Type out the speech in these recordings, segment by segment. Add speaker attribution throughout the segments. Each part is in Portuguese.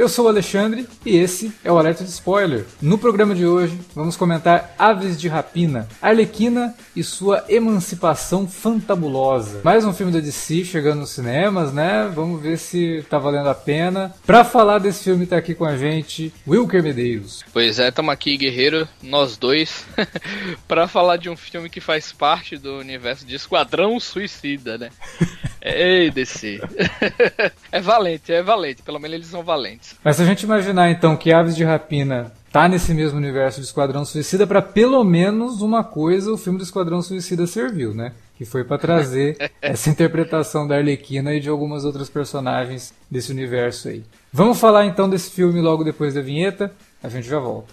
Speaker 1: Eu sou o Alexandre e esse é o Alerta de Spoiler. No programa de hoje, vamos comentar Aves de Rapina, Arlequina e sua emancipação fantabulosa. Mais um filme da DC chegando nos cinemas, né? Vamos ver se tá valendo a pena. Pra falar desse filme, tá aqui com a gente Wilker Medeiros.
Speaker 2: Pois é, estamos aqui, guerreiro, nós dois, para falar de um filme que faz parte do universo de Esquadrão Suicida, né? Ei, DC. é valente, é valente. Pelo menos eles são valentes.
Speaker 1: Mas se a gente imaginar então que Aves de Rapina tá nesse mesmo universo de Esquadrão Suicida, para pelo menos uma coisa o filme do Esquadrão Suicida serviu, né? Que foi para trazer essa interpretação da Arlequina e de algumas outras personagens desse universo aí. Vamos falar então desse filme logo depois da vinheta. A gente já volta.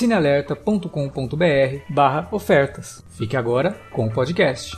Speaker 1: cinealerta.com.br barra ofertas. Fique agora com o podcast.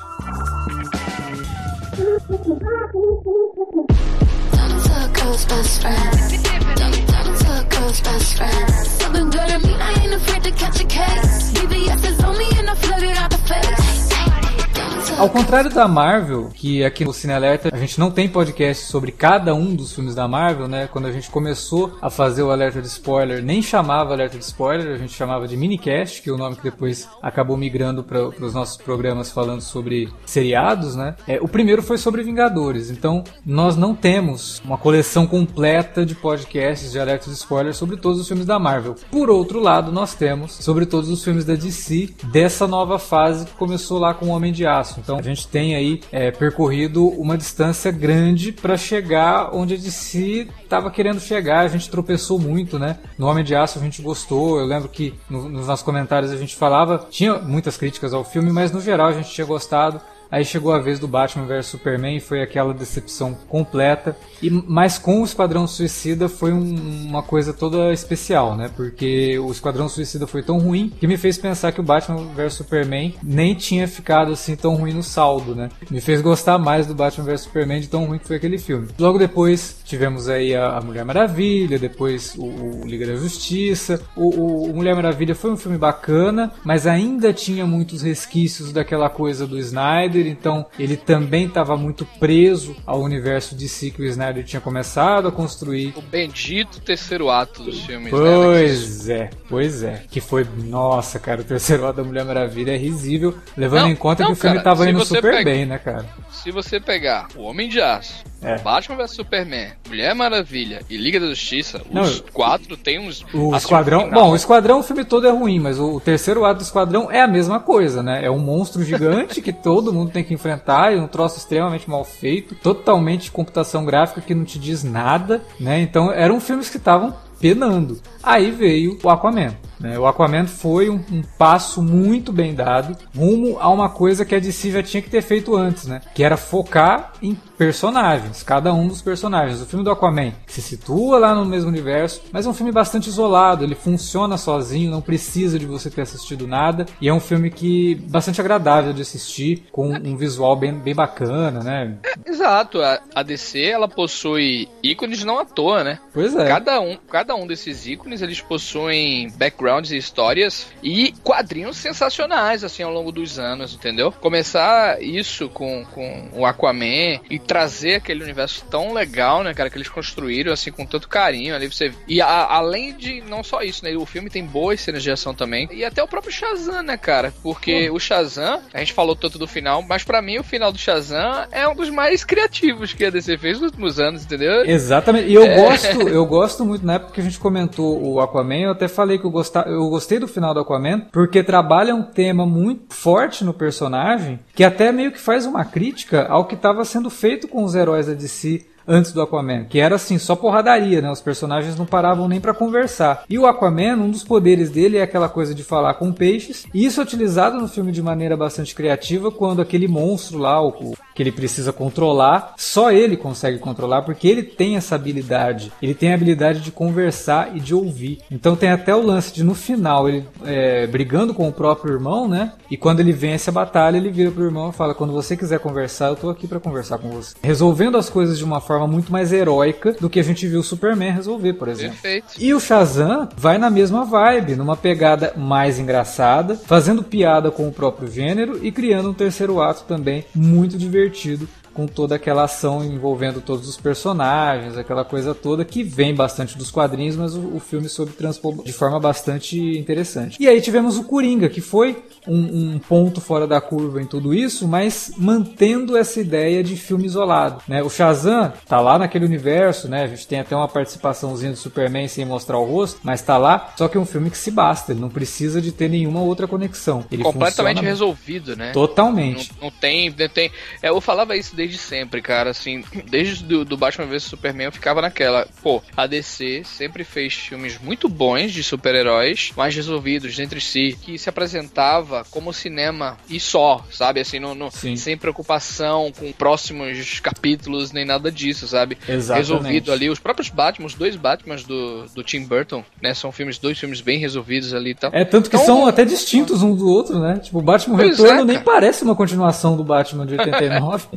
Speaker 1: Ao contrário da Marvel, que aqui no Cine Alerta a gente não tem podcast sobre cada um dos filmes da Marvel, né? Quando a gente começou a fazer o alerta de spoiler, nem chamava alerta de spoiler, a gente chamava de minicast, que é o nome que depois acabou migrando para os nossos programas falando sobre seriados, né? É, o primeiro foi sobre Vingadores, então nós não temos uma coleção completa de podcasts de alerta de spoiler sobre todos os filmes da Marvel. Por outro lado, nós temos sobre todos os filmes da DC dessa nova fase que começou lá com o Homem de Aço. Então a gente tem aí é, percorrido uma distância grande para chegar onde a DC estava querendo chegar. A gente tropeçou muito, né? No Homem de Aço a gente gostou. Eu lembro que no, nos nossos comentários a gente falava, tinha muitas críticas ao filme, mas no geral a gente tinha gostado. Aí chegou a vez do Batman vs Superman e foi aquela decepção completa. E mas com o Esquadrão Suicida foi um, uma coisa toda especial, né? Porque o Esquadrão Suicida foi tão ruim que me fez pensar que o Batman vs Superman nem tinha ficado assim tão ruim no saldo, né? Me fez gostar mais do Batman vs Superman de tão ruim que foi aquele filme. Logo depois tivemos aí a, a Mulher Maravilha, depois o, o Liga da Justiça. O, o, o Mulher Maravilha foi um filme bacana, mas ainda tinha muitos resquícios daquela coisa do Snyder então ele também estava muito preso ao universo de si que o Snyder tinha começado a construir.
Speaker 2: O bendito terceiro ato dos filmes.
Speaker 1: Pois né, é, pois é. Que foi, nossa, cara, o terceiro ato da Mulher Maravilha é risível, levando não, em conta não, que o filme estava indo super pega, bem, né, cara?
Speaker 2: Se você pegar O Homem de Aço, é. Batman vs Superman, Mulher Maravilha e Liga da Justiça, os Não, quatro tem uns.
Speaker 1: O Esquadrão. Bom, o Esquadrão, o filme todo é ruim, mas o, o, terceiro ato do Esquadrão é a mesma coisa, né? É um monstro gigante que todo mundo tem que enfrentar, e um troço extremamente mal feito, totalmente de computação gráfica que não te diz nada, né? Então eram filmes que estavam penando. Aí veio o Aquaman. Né? O Aquaman foi um, um, passo muito bem dado rumo a uma coisa que a DC já tinha que ter feito antes, né? Que era focar em personagens, cada um dos personagens. O filme do Aquaman se situa lá no mesmo universo, mas é um filme bastante isolado, ele funciona sozinho, não precisa de você ter assistido nada, e é um filme que bastante agradável de assistir, com um visual bem, bem bacana, né?
Speaker 2: É, exato, a, a DC ela possui ícones não à toa, né?
Speaker 1: Pois é.
Speaker 2: Cada um, cada um desses ícones eles possuem background backgrounds e histórias e quadrinhos sensacionais, assim, ao longo dos anos, entendeu? Começar isso com, com o Aquaman e trazer aquele universo tão legal, né, cara, que eles construíram, assim, com tanto carinho ali, você... E a, além de, não só isso, né, o filme tem boas cenas de ação também, e até o próprio Shazam, né, cara, porque o Shazam, a gente falou tanto do final, mas para mim o final do Shazam é um dos mais criativos que a DC fez nos últimos anos, entendeu?
Speaker 1: Exatamente, e eu é. gosto, eu gosto muito, na época que a gente comentou o Aquaman, eu até falei que eu, gostava, eu gostei do final do Aquaman, porque trabalha um tema muito forte no personagem, que até meio que faz uma crítica ao que estava sendo feito com os heróis da DC antes do Aquaman, que era assim, só porradaria, né? Os personagens não paravam nem para conversar. E o Aquaman, um dos poderes dele é aquela coisa de falar com peixes, e isso é utilizado no filme de maneira bastante criativa quando aquele monstro lá, o, que ele precisa controlar, só ele consegue controlar porque ele tem essa habilidade. Ele tem a habilidade de conversar e de ouvir. Então tem até o lance de no final ele é, brigando com o próprio irmão, né? E quando ele vence a batalha, ele vira pro irmão e fala: quando você quiser conversar, eu tô aqui para conversar com você. Resolvendo as coisas de uma forma muito mais heróica do que a gente viu o Superman resolver, por exemplo.
Speaker 2: Perfeito.
Speaker 1: E o Shazam vai na mesma vibe, numa pegada mais engraçada, fazendo piada com o próprio gênero e criando um terceiro ato também muito divertido divertido com toda aquela ação envolvendo todos os personagens, aquela coisa toda que vem bastante dos quadrinhos, mas o, o filme soube transpor de forma bastante interessante. E aí tivemos o Coringa, que foi um, um, ponto fora da curva em tudo isso, mas mantendo essa ideia de filme isolado. Né? O Shazam tá lá naquele universo, né? A gente tem até uma participaçãozinha do Superman sem mostrar o rosto, mas tá lá. Só que é um filme que se basta, ele não precisa de ter nenhuma outra conexão. Ele
Speaker 2: Completamente resolvido, né?
Speaker 1: Totalmente.
Speaker 2: Não, não tem, não tem. É, eu falava isso desde sempre, cara. Assim, desde do, do Batman vs Superman eu ficava naquela. Pô, a DC sempre fez filmes muito bons de super-heróis, mais resolvidos entre si, que se apresentava como cinema e só, sabe? Assim, no, no sem preocupação com próximos capítulos nem nada disso, sabe?
Speaker 1: Exatamente.
Speaker 2: Resolvido ali. Os próprios Batman, os dois Batmans do, do Tim Burton, né? São filmes, dois filmes bem resolvidos ali e tal.
Speaker 1: É, tanto que então, são até distintos um do outro, né? Tipo, o Batman Retorno é, nem parece uma continuação do Batman de 89.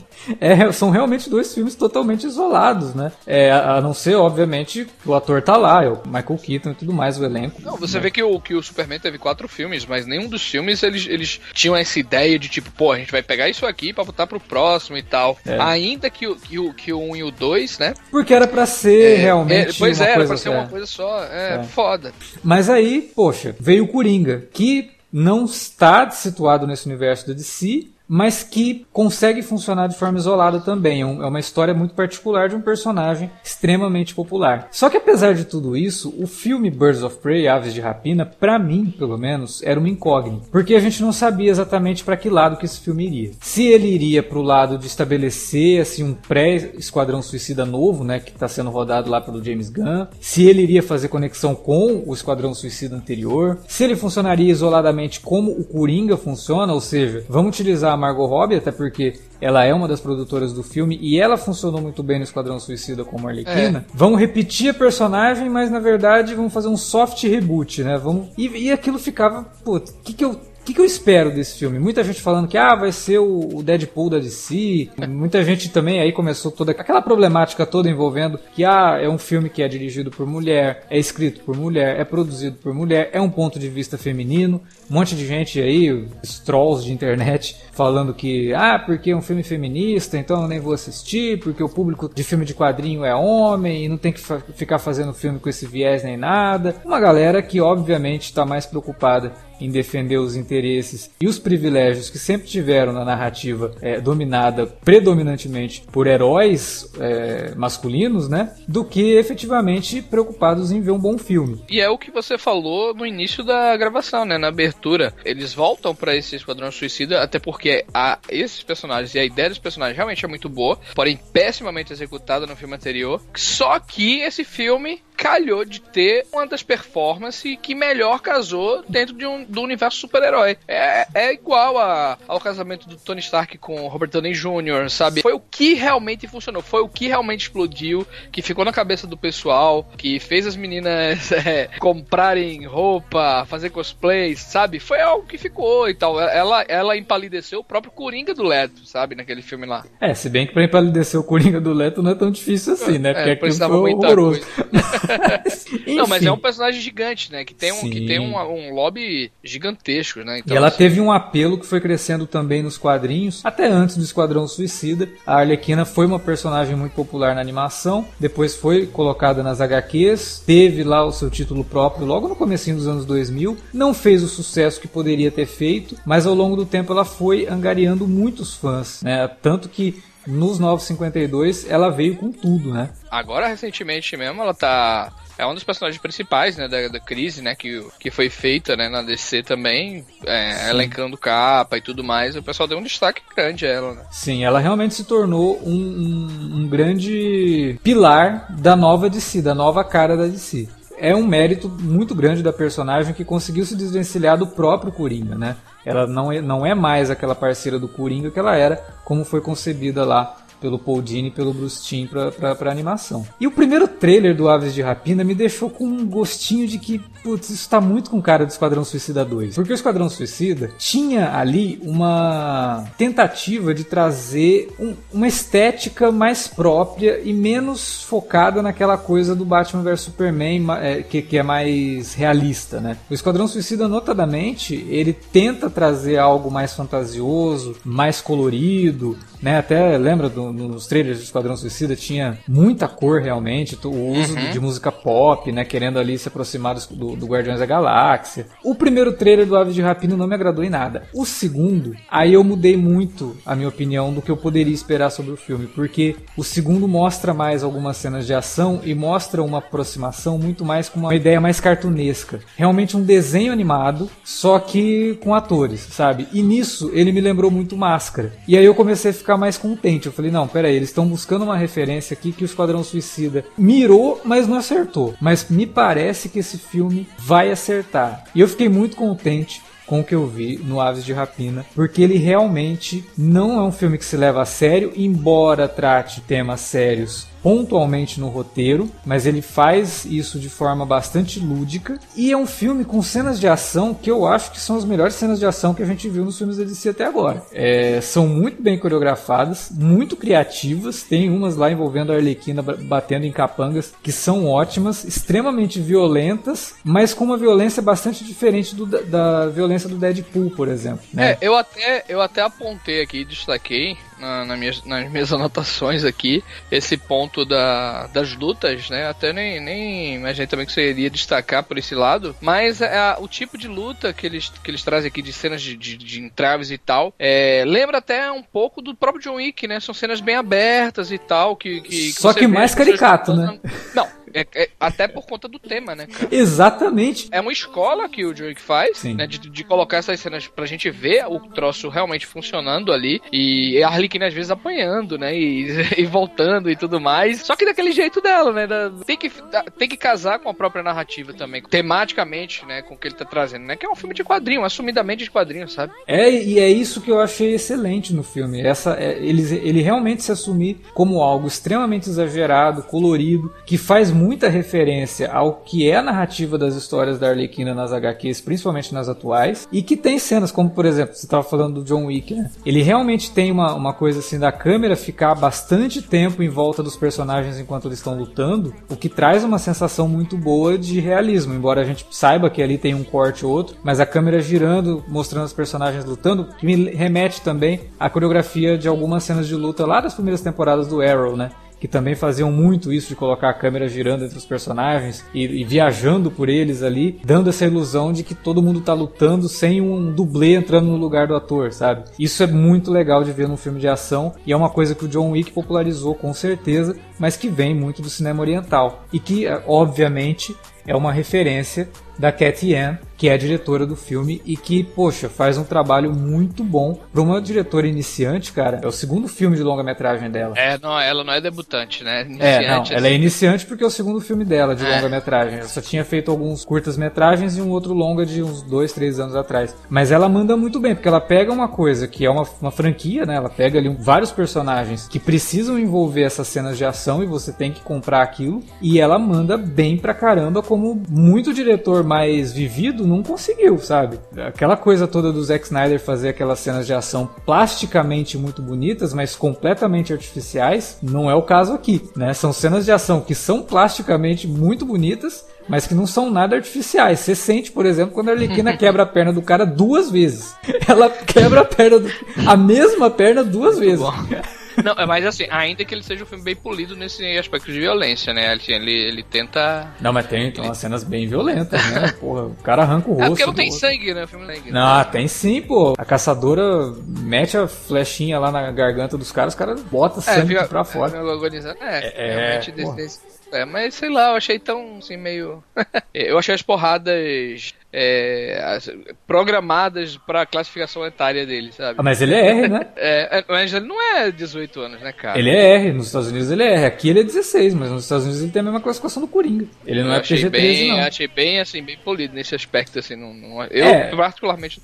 Speaker 1: É, são realmente dois filmes totalmente isolados, né? É, a, não ser, obviamente, o ator tá lá, é o Michael Keaton e tudo mais, o elenco.
Speaker 2: Não, você né? vê que o, que o Superman teve quatro filmes, mas nenhum dos filmes eles, eles tinham essa ideia de tipo, pô, a gente vai pegar isso aqui para botar pro próximo e tal. É. Ainda que o, que, o, que o 1 e o 2, né?
Speaker 1: Porque era para ser é, realmente.
Speaker 2: É, pois é, era pra ser uma coisa só. É, é, foda.
Speaker 1: Mas aí, poxa, veio o Coringa, que não está situado nesse universo do DC, mas que consegue funcionar de forma isolada também. É, é uma história muito particular de um personagem extremamente popular. Só que apesar de tudo isso, o filme Birds of Prey, Aves de Rapina, para mim, pelo menos, era uma incógnita, porque a gente não sabia exatamente para que lado que esse filme iria. Se ele iria para o lado de estabelecer assim um pré-esquadrão suicida novo, né, que está sendo rodado lá pelo James Gunn, se ele iria fazer conexão com o esquadrão suicida anterior, se ele funcionaria isoladamente como o Coringa funciona, ou seja, vamos utilizar a Margot Robbie, até porque ela é uma das produtoras do filme e ela funcionou muito bem no Esquadrão Suicida como Arlequina. É. Vamos repetir a personagem, mas na verdade vamos fazer um soft reboot, né? Vamos e, e aquilo ficava, putz, o que que eu que, que eu espero desse filme? Muita gente falando que ah, vai ser o, Deadpool da DC. Muita gente também aí começou toda aquela problemática toda envolvendo que ah, é um filme que é dirigido por mulher, é escrito por mulher, é produzido por mulher, é um ponto de vista feminino. Um monte de gente aí, os trolls de internet, falando que ah, porque é um filme feminista, então eu nem vou assistir, porque o público de filme de quadrinho é homem e não tem que fa ficar fazendo filme com esse viés nem nada. Uma galera que obviamente está mais preocupada em defender os interesses e os privilégios que sempre tiveram na narrativa é, dominada predominantemente por heróis é, masculinos, né? Do que efetivamente preocupados em ver um bom filme.
Speaker 2: E é o que você falou no início da gravação, né? Na abertura. Eles voltam para esse Esquadrão Suicida, até porque a, esses personagens e a ideia dos personagens realmente é muito boa, porém pessimamente executada no filme anterior. Só que esse filme calhou de ter uma das performances que melhor casou dentro de um, do universo super-herói. É, é igual a, ao casamento do Tony Stark com Robert Downey Jr., sabe? Foi o que realmente funcionou, foi o que realmente explodiu, que ficou na cabeça do pessoal, que fez as meninas é, comprarem roupa, fazer cosplays, sabe? sabe? Foi algo que ficou e tal. Ela, ela empalideceu o próprio Coringa do Leto, sabe? Naquele filme lá.
Speaker 1: É, se bem que pra empalidecer o Coringa do Leto não é tão difícil assim, né? Porque é, aquilo foi horroroso.
Speaker 2: não, mas é um personagem gigante, né? Que tem um, que tem um, um lobby gigantesco, né?
Speaker 1: Então, e ela assim... teve um apelo que foi crescendo também nos quadrinhos, até antes do Esquadrão Suicida. A Arlequina foi uma personagem muito popular na animação, depois foi colocada nas HQs, teve lá o seu título próprio logo no comecinho dos anos 2000, não fez o sucesso que poderia ter feito, mas ao longo do tempo ela foi angariando muitos fãs, né? Tanto que nos 952 ela veio com tudo, né?
Speaker 2: Agora recentemente mesmo ela tá é um dos personagens principais, né, da, da crise, né, que, que foi feita, né, na DC também, é, elencando capa e tudo mais, o pessoal deu um destaque grande a ela, né?
Speaker 1: Sim, ela realmente se tornou um, um, um grande pilar da nova DC, da nova cara da DC é um mérito muito grande da personagem que conseguiu se desvencilhar do próprio Coringa, né? Ela não é, não é mais aquela parceira do Coringa que ela era, como foi concebida lá pelo Paul Dini e pelo Bruce Timm pra, animação. E o primeiro trailer do Aves de Rapina me deixou com um gostinho de que, putz, isso tá muito com cara do Esquadrão Suicida 2. Porque o Esquadrão Suicida tinha ali uma tentativa de trazer um, uma estética mais própria e menos focada naquela coisa do Batman vs Superman, é, que, que é mais realista, né? O Esquadrão Suicida, notadamente, ele tenta trazer algo mais fantasioso, mais colorido, né? Até lembra do, nos trailers do Esquadrão Suicida tinha muita cor realmente, o uso uhum. de música pop, né? Querendo ali se aproximar do, do Guardiões da Galáxia. O primeiro trailer do Aves de Rapina não me agradou em nada. O segundo, aí eu mudei muito a minha opinião do que eu poderia esperar sobre o filme, porque o segundo mostra mais algumas cenas de ação e mostra uma aproximação muito mais com uma ideia mais cartunesca. Realmente um desenho animado, só que com atores, sabe? E nisso ele me lembrou muito Máscara. E aí eu comecei a ficar mais contente. Eu falei, não, pera aí, eles estão buscando uma referência aqui que o Esquadrão Suicida mirou, mas não acertou. Mas me parece que esse filme vai acertar. E eu fiquei muito contente com o que eu vi no Aves de Rapina, porque ele realmente não é um filme que se leva a sério, embora trate temas sérios pontualmente no roteiro, mas ele faz isso de forma bastante lúdica. E é um filme com cenas de ação que eu acho que são as melhores cenas de ação que a gente viu nos filmes da DC até agora. É, são muito bem coreografadas, muito criativas. Tem umas lá envolvendo a Arlequina batendo em capangas que são ótimas, extremamente violentas, mas com uma violência bastante diferente do, da, violência do Deadpool, por exemplo. Né?
Speaker 2: É, eu até, eu até apontei aqui, destaquei na, na minhas, nas minhas anotações aqui esse ponto da, das lutas, né? Até nem, nem imaginei também que você iria destacar por esse lado, mas é, o tipo de luta que eles, que eles trazem aqui de cenas de, de, de entraves e tal, é, lembra até um pouco do próprio John Wick, né? São cenas bem abertas e tal, que, que,
Speaker 1: que Só que mais caricato, né?
Speaker 2: Não, é, é, até por conta do tema, né? Cara?
Speaker 1: Exatamente.
Speaker 2: É uma escola que o Wick faz, né? De, de colocar essas cenas pra gente ver o troço realmente funcionando ali. E a Harley Quinn às vezes apanhando, né? E, e voltando e tudo mais. Só que daquele jeito dela, né? Da, tem, que, da, tem que casar com a própria narrativa também. Tematicamente, né? Com o que ele tá trazendo, né? Que é um filme de quadrinho, assumidamente de quadrinho, sabe?
Speaker 1: É, e é isso que eu achei excelente no filme. Essa, é, ele, ele realmente se assumir como algo extremamente exagerado, colorido, que faz muito muita referência ao que é a narrativa das histórias da Arlequina nas HQs, principalmente nas atuais, e que tem cenas como, por exemplo, você estava falando do John Wick, né? Ele realmente tem uma, uma coisa assim da câmera ficar bastante tempo em volta dos personagens enquanto eles estão lutando, o que traz uma sensação muito boa de realismo, embora a gente saiba que ali tem um corte ou outro, mas a câmera girando, mostrando os personagens lutando, que me remete também à coreografia de algumas cenas de luta lá das primeiras temporadas do Arrow, né? Que também faziam muito isso de colocar a câmera girando entre os personagens e, e viajando por eles ali, dando essa ilusão de que todo mundo tá lutando sem um dublê entrando no lugar do ator, sabe? Isso é muito legal de ver num filme de ação e é uma coisa que o John Wick popularizou com certeza, mas que vem muito do cinema oriental e que, obviamente, é uma referência da Cat Yan, que é a diretora do filme e que, poxa, faz um trabalho muito bom para uma diretora iniciante, cara. É o segundo filme de longa-metragem dela.
Speaker 2: É, não, ela não é debutante, né?
Speaker 1: Iniciante, é, não, assim. ela é iniciante porque é o segundo filme dela de é. longa-metragem. Ela só tinha feito alguns curtas-metragens e um outro longa de uns dois, três anos atrás. Mas ela manda muito bem, porque ela pega uma coisa que é uma, uma franquia, né? Ela pega ali vários personagens que precisam envolver essas cenas de ação ação e você tem que comprar aquilo. E ela manda bem pra caramba, como muito diretor mais vivido não conseguiu, sabe? Aquela coisa toda do Zack Snyder fazer aquelas cenas de ação plasticamente muito bonitas, mas completamente artificiais, não é o caso aqui, né? São cenas de ação que são plasticamente muito bonitas, mas que não são nada artificiais. Você sente, por exemplo, quando a Arlequina quebra a perna do cara duas vezes. Ela quebra a perna do... a mesma perna duas vezes.
Speaker 2: Não, é mas assim, ainda que ele seja um filme bem polido nesse aspecto de violência, né? Assim, ele, ele tenta.
Speaker 1: Não, mas tem então, umas cenas bem violentas, né? Porra, o cara arranca o rosto. É
Speaker 2: porque não tem outro. sangue, né? O filme sangue,
Speaker 1: não, né? tem sim, pô. A caçadora mete a flechinha lá na garganta dos caras, os caras botam sangue é, fica, pra fora.
Speaker 2: É, é, é realmente desse, desse é, mas sei lá, eu achei tão assim meio. eu achei as porradas é, programadas pra classificação etária dele, sabe?
Speaker 1: Ah, mas ele é R, né?
Speaker 2: é, é, mas ele não é 18 anos, né, cara?
Speaker 1: Ele é R, nos Estados Unidos ele é R. Aqui ele é 16, mas nos Estados Unidos ele tem a mesma classificação do Coringa. Ele não eu é PG-13, não.
Speaker 2: Achei bem, assim, bem polido nesse aspecto, assim. Não, não eu, é. particularmente,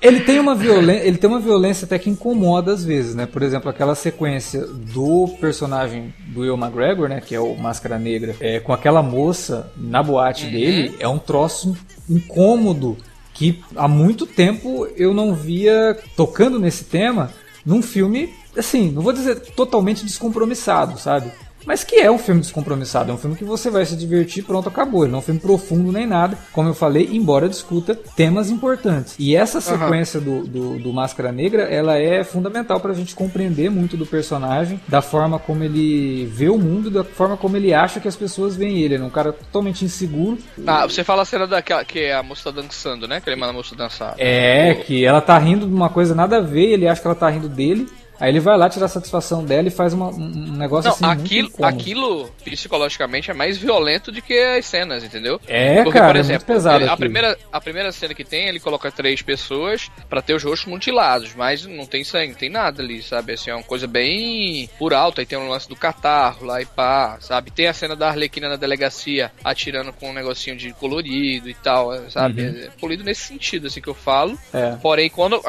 Speaker 1: ele tem uma violência, ele tem uma violência até que incomoda às vezes, né? Por exemplo, aquela sequência do personagem do Will McGregor, né, que é o Máscara Negra, é, com aquela moça na boate uhum. dele, é um troço incômodo que há muito tempo eu não via tocando nesse tema num filme, assim, não vou dizer totalmente descompromissado, sabe? Mas que é um filme descompromissado, é um filme que você vai se divertir, pronto, acabou. Ele não é um filme profundo nem nada, como eu falei, embora discuta temas importantes. E essa sequência uhum. do, do, do, Máscara Negra, ela é fundamental pra gente compreender muito do personagem, da forma como ele vê o mundo, da forma como ele acha que as pessoas veem ele. Ele é um cara totalmente inseguro.
Speaker 2: Ah, você fala a cena daquela que é a moça dançando, né? Que ele manda a moça dançar.
Speaker 1: É, que ela tá rindo de uma coisa nada a ver, ele acha que ela tá rindo dele. Aí ele vai lá tirar satisfação dela e faz uma, um negócio
Speaker 2: não,
Speaker 1: assim.
Speaker 2: Aquilo, aquilo psicologicamente é mais violento do que as cenas, entendeu?
Speaker 1: É, Porque, cara, por exemplo, é muito pesado
Speaker 2: a, primeira, a primeira cena que tem, ele coloca três pessoas para ter os rostos mutilados, mas não tem sangue, não tem nada ali, sabe? Assim, é uma coisa bem por alto. Aí tem um lance do catarro lá e pá, sabe? Tem a cena da Arlequina na delegacia atirando com um negocinho de colorido e tal, sabe? Uhum. É polido nesse sentido, assim, que eu falo. É. Porém, quando.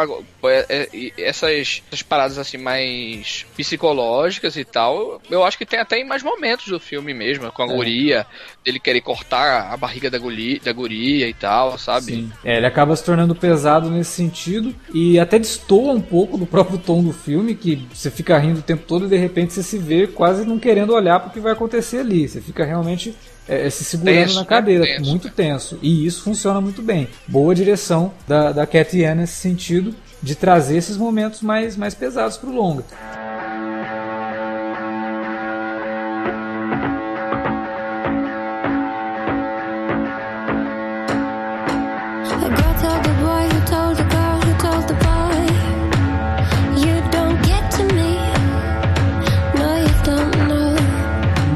Speaker 2: É, é, essas, essas paradas assim mais psicológicas e tal, eu acho que tem até em mais momentos do filme mesmo, com a é. guria, dele querer cortar a barriga da guria, da guria e tal, sabe? Sim.
Speaker 1: É, ele acaba se tornando pesado nesse sentido e até destoa um pouco do próprio tom do filme, que você fica rindo o tempo todo e de repente você se vê quase não querendo olhar para o que vai acontecer ali. Você fica realmente é, é se segurando tenso, na cadeira, né? tenso, muito tenso. E isso funciona muito bem. Boa direção da, da Cat nesse sentido de trazer esses momentos mais, mais pesados para o longa.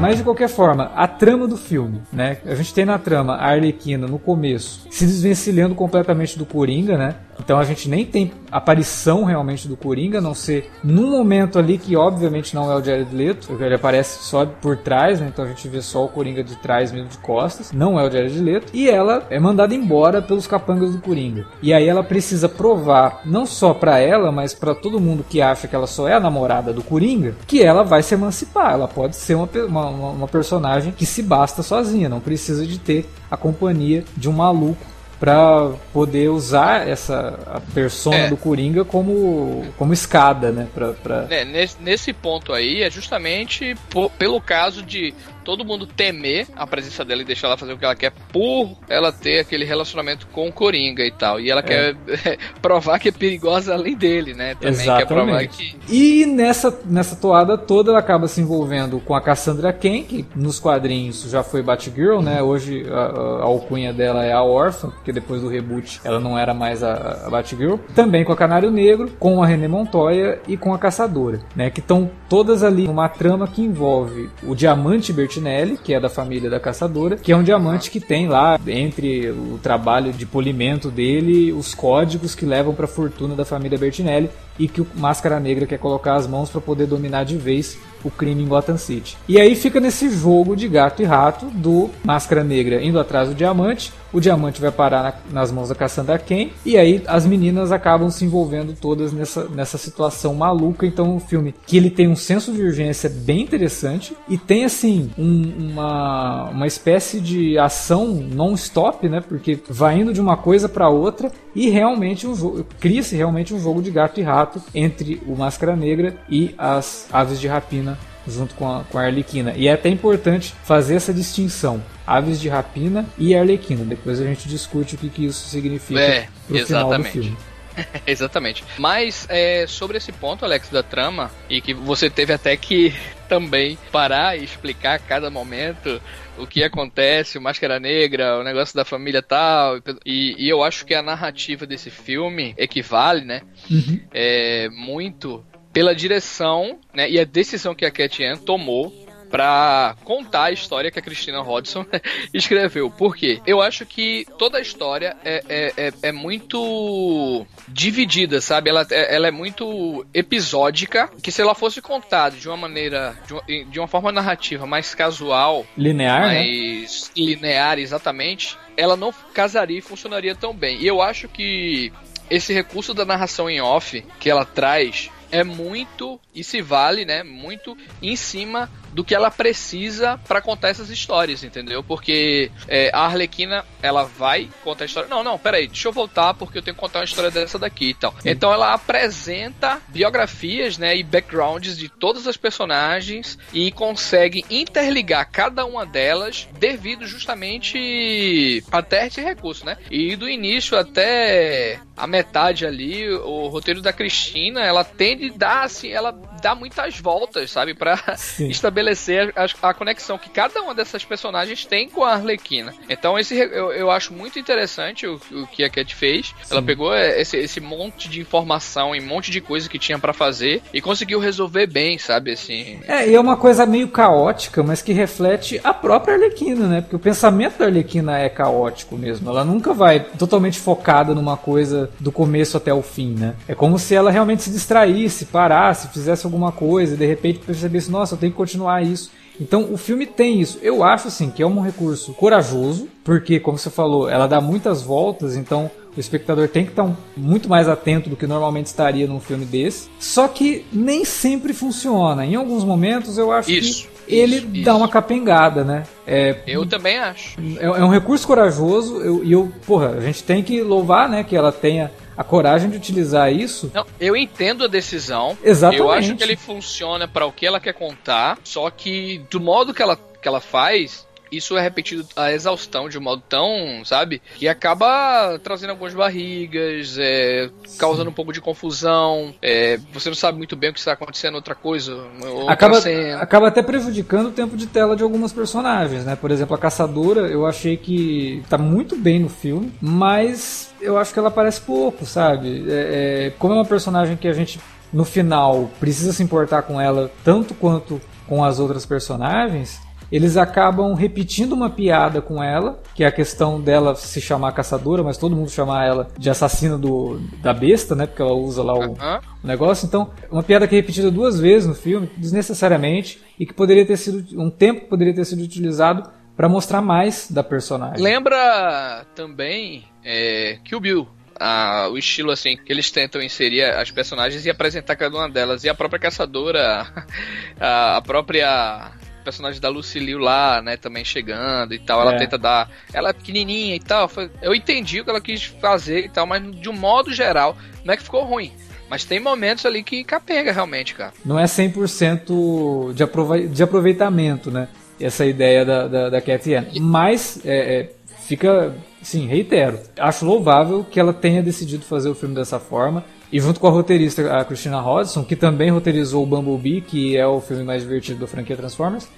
Speaker 1: Mas de qualquer forma, a trama do filme, né? A gente tem na trama a Arlequina no começo se desvencilhando completamente do Coringa, né? Então a gente nem tem aparição realmente do Coringa, a não ser num momento ali que obviamente não é o Jared Leto, ele aparece só por trás, né? Então a gente vê só o Coringa de trás mesmo de costas, não é o Jared Leto, e ela é mandada embora pelos capangas do Coringa. E aí ela precisa provar não só para ela, mas para todo mundo que acha que ela só é a namorada do Coringa, que ela vai se emancipar, ela pode ser uma uma, uma personagem que se basta sozinha, não precisa de ter a companhia de um maluco para poder usar essa a persona é. do Coringa como, como escada, né? Pra, pra...
Speaker 2: É, nesse, nesse ponto aí é justamente por, pelo caso de todo mundo temer a presença dela e deixar ela fazer o que ela quer por ela ter aquele relacionamento com o Coringa e tal. E ela é. quer provar que é perigosa além dele, né?
Speaker 1: Também Exatamente. quer provar que. E nessa, nessa toada toda ela acaba se envolvendo com a Cassandra Ken, que nos quadrinhos já foi Batgirl, né? Hoje a, a alcunha dela é a órfã, porque depois do reboot ela não era mais a, a Batgirl. Também com a Canário Negro, com a René Montoya e com a Caçadora, né? Que estão todas ali numa trama que envolve o Diamante Bert Bertinelli, que é da família da caçadora, que é um diamante que tem lá, entre o trabalho de polimento dele, os códigos que levam para a fortuna da família Bertinelli, e que o Máscara Negra quer colocar as mãos para poder dominar de vez o crime em Gotham City. E aí fica nesse jogo de gato e rato do Máscara Negra indo atrás do diamante, o diamante vai parar na, nas mãos da Cassandra Ken, e aí as meninas acabam se envolvendo todas nessa, nessa situação maluca. Então, um filme que ele tem um senso de urgência bem interessante e tem assim um, uma, uma espécie de ação non-stop, né? Porque vai indo de uma coisa para outra e realmente um cria-se realmente um jogo de gato e rato entre o Máscara Negra e as aves de rapina junto com a, com a Arlequina. E é até importante fazer essa distinção. Aves de rapina e Arlequina. Depois a gente discute o que, que isso significa
Speaker 2: é,
Speaker 1: pro
Speaker 2: exatamente.
Speaker 1: final do filme.
Speaker 2: exatamente. Mas é, sobre esse ponto, Alex, da trama, e que você teve até que também parar e explicar a cada momento o que acontece, o Máscara Negra, o negócio da família tal. E, e eu acho que a narrativa desse filme equivale, né?
Speaker 1: Uhum.
Speaker 2: É, muito pela direção né, e a decisão que a Cat Ann tomou para contar a história que a Christina Hodgson escreveu. Por quê? Eu acho que toda a história é, é, é, é muito dividida, sabe? Ela, é, ela é muito episódica, que se ela fosse contada de uma maneira, de uma, de uma forma narrativa mais casual,
Speaker 1: Linear, né?
Speaker 2: mais linear exatamente, ela não casaria e funcionaria tão bem. E eu acho que esse recurso da narração em off que ela traz é muito e se vale, né, muito em cima do que ela precisa para contar essas histórias, entendeu? Porque é, a Arlequina, ela vai contar a história. Não, não, peraí, deixa eu voltar porque eu tenho que contar uma história dessa daqui e tal. Sim. Então ela apresenta biografias, né, e backgrounds de todas as personagens e consegue interligar cada uma delas devido justamente até esse recurso, né? E do início até a metade ali, o roteiro da Cristina, ela tende a dar assim, ela dá muitas voltas, sabe, para estabelecer a, a, conexão que cada uma dessas personagens tem com a Arlequina. Então esse eu, eu acho muito interessante o, o que a Cat fez. Sim. Ela pegou esse, esse monte de informação e um monte de coisa que tinha para fazer e conseguiu resolver bem, sabe, assim.
Speaker 1: É, e é uma coisa meio caótica, mas que reflete a própria Arlequina, né? Porque o pensamento da Arlequina é caótico mesmo. Ela nunca vai totalmente focada numa coisa do começo até o fim, né? É como se ela realmente se distraísse, parasse, fizesse alguma coisa e de repente percebesse, nossa, eu tenho que continuar isso. Então o filme tem isso. Eu acho assim que é um recurso corajoso, porque como você falou, ela dá muitas voltas, então o espectador tem que estar muito mais atento do que normalmente estaria num filme desse. Só que nem sempre funciona. Em alguns momentos eu acho
Speaker 2: isso,
Speaker 1: que ele
Speaker 2: isso,
Speaker 1: dá
Speaker 2: isso.
Speaker 1: uma capengada, né? É,
Speaker 2: eu também acho.
Speaker 1: É, é um recurso corajoso e eu, eu, porra, a gente tem que louvar, né, que ela tenha a coragem de utilizar isso.
Speaker 2: Não, eu entendo a decisão.
Speaker 1: Exatamente.
Speaker 2: Eu acho que ele funciona para o que ela quer contar, só que do modo que ela, que ela faz, isso é repetido a exaustão de um modo tão, sabe? Que acaba trazendo algumas barrigas, é, causando um pouco de confusão. É, você não sabe muito bem o que está acontecendo, outra coisa. Outra
Speaker 1: acaba,
Speaker 2: cena.
Speaker 1: acaba até prejudicando o tempo de tela de algumas personagens, né? Por exemplo, a Caçadora, eu achei que tá muito bem no filme, mas eu acho que ela aparece pouco, sabe? É, é, como é uma personagem que a gente no final precisa se importar com ela tanto quanto com as outras personagens, eles acabam repetindo uma piada com ela, que é a questão dela se chamar caçadora, mas todo mundo chamar ela de assassina do, da besta, né? Porque ela usa lá o, o negócio. Então, uma piada que é repetida duas vezes no filme, desnecessariamente, e que poderia ter sido um tempo que poderia ter sido utilizado para mostrar mais da personagem.
Speaker 2: Lembra também é, Kill Bill. Ah, o estilo assim que eles tentam inserir as personagens e apresentar cada uma delas e a própria caçadora a, a própria personagem da Lucy Liu lá, né, também chegando e tal, ela
Speaker 1: É.
Speaker 2: tenta dar, ela é pequenininha e tal, eu entendi o que ela quis fazer e tal, mas de um modo geral, não é que ficou ruim, mas tem momentos ali que capenga realmente, cara.
Speaker 1: Não é 100% de, aprova de aproveitamento, né? Essa ideia da, da, da Ann. Mas, é, é, fica, sim, reitero. Acho louvável que ela tenha decidido fazer o filme dessa forma. E junto com a roteirista, a Christina Hodgson, que também roteirizou o Bumblebee, que é o filme mais divertido da franquia Transformers,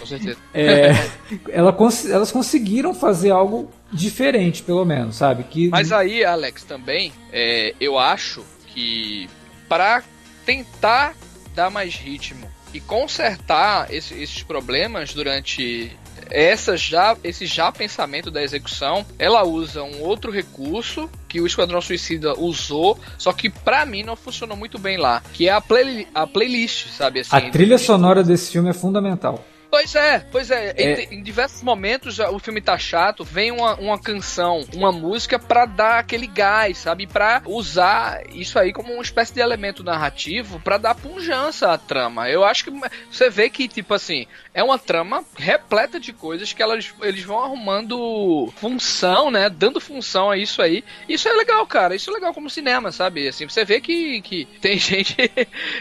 Speaker 2: Com certeza.
Speaker 1: é, ela cons- elas conseguiram fazer algo diferente, pelo menos, sabe? Que
Speaker 2: Mas aí, Alex, também, é, eu acho que para tentar dar mais ritmo e consertar esse- esses problemas durante essa já, esse já pensamento da execução, ela usa um outro recurso que o Esquadrão Suicida usou, só que para mim não funcionou muito bem lá, que é a, play, a playlist, sabe assim.
Speaker 1: A trilha sonora desse filme é fundamental.
Speaker 2: Pois é, pois é. é. Em, em, diversos momentos o filme tá chato, vem uma, uma canção, uma música pra dar aquele gás, sabe? Pra usar isso aí como uma espécie de elemento narrativo pra dar punjança à trama. Eu acho que você vê que, tipo assim, é uma trama repleta de coisas que elas, eles vão arrumando função, né? Dando função a isso aí. Isso é legal, cara. Isso é legal como cinema, sabe? Assim, você vê que, que tem gente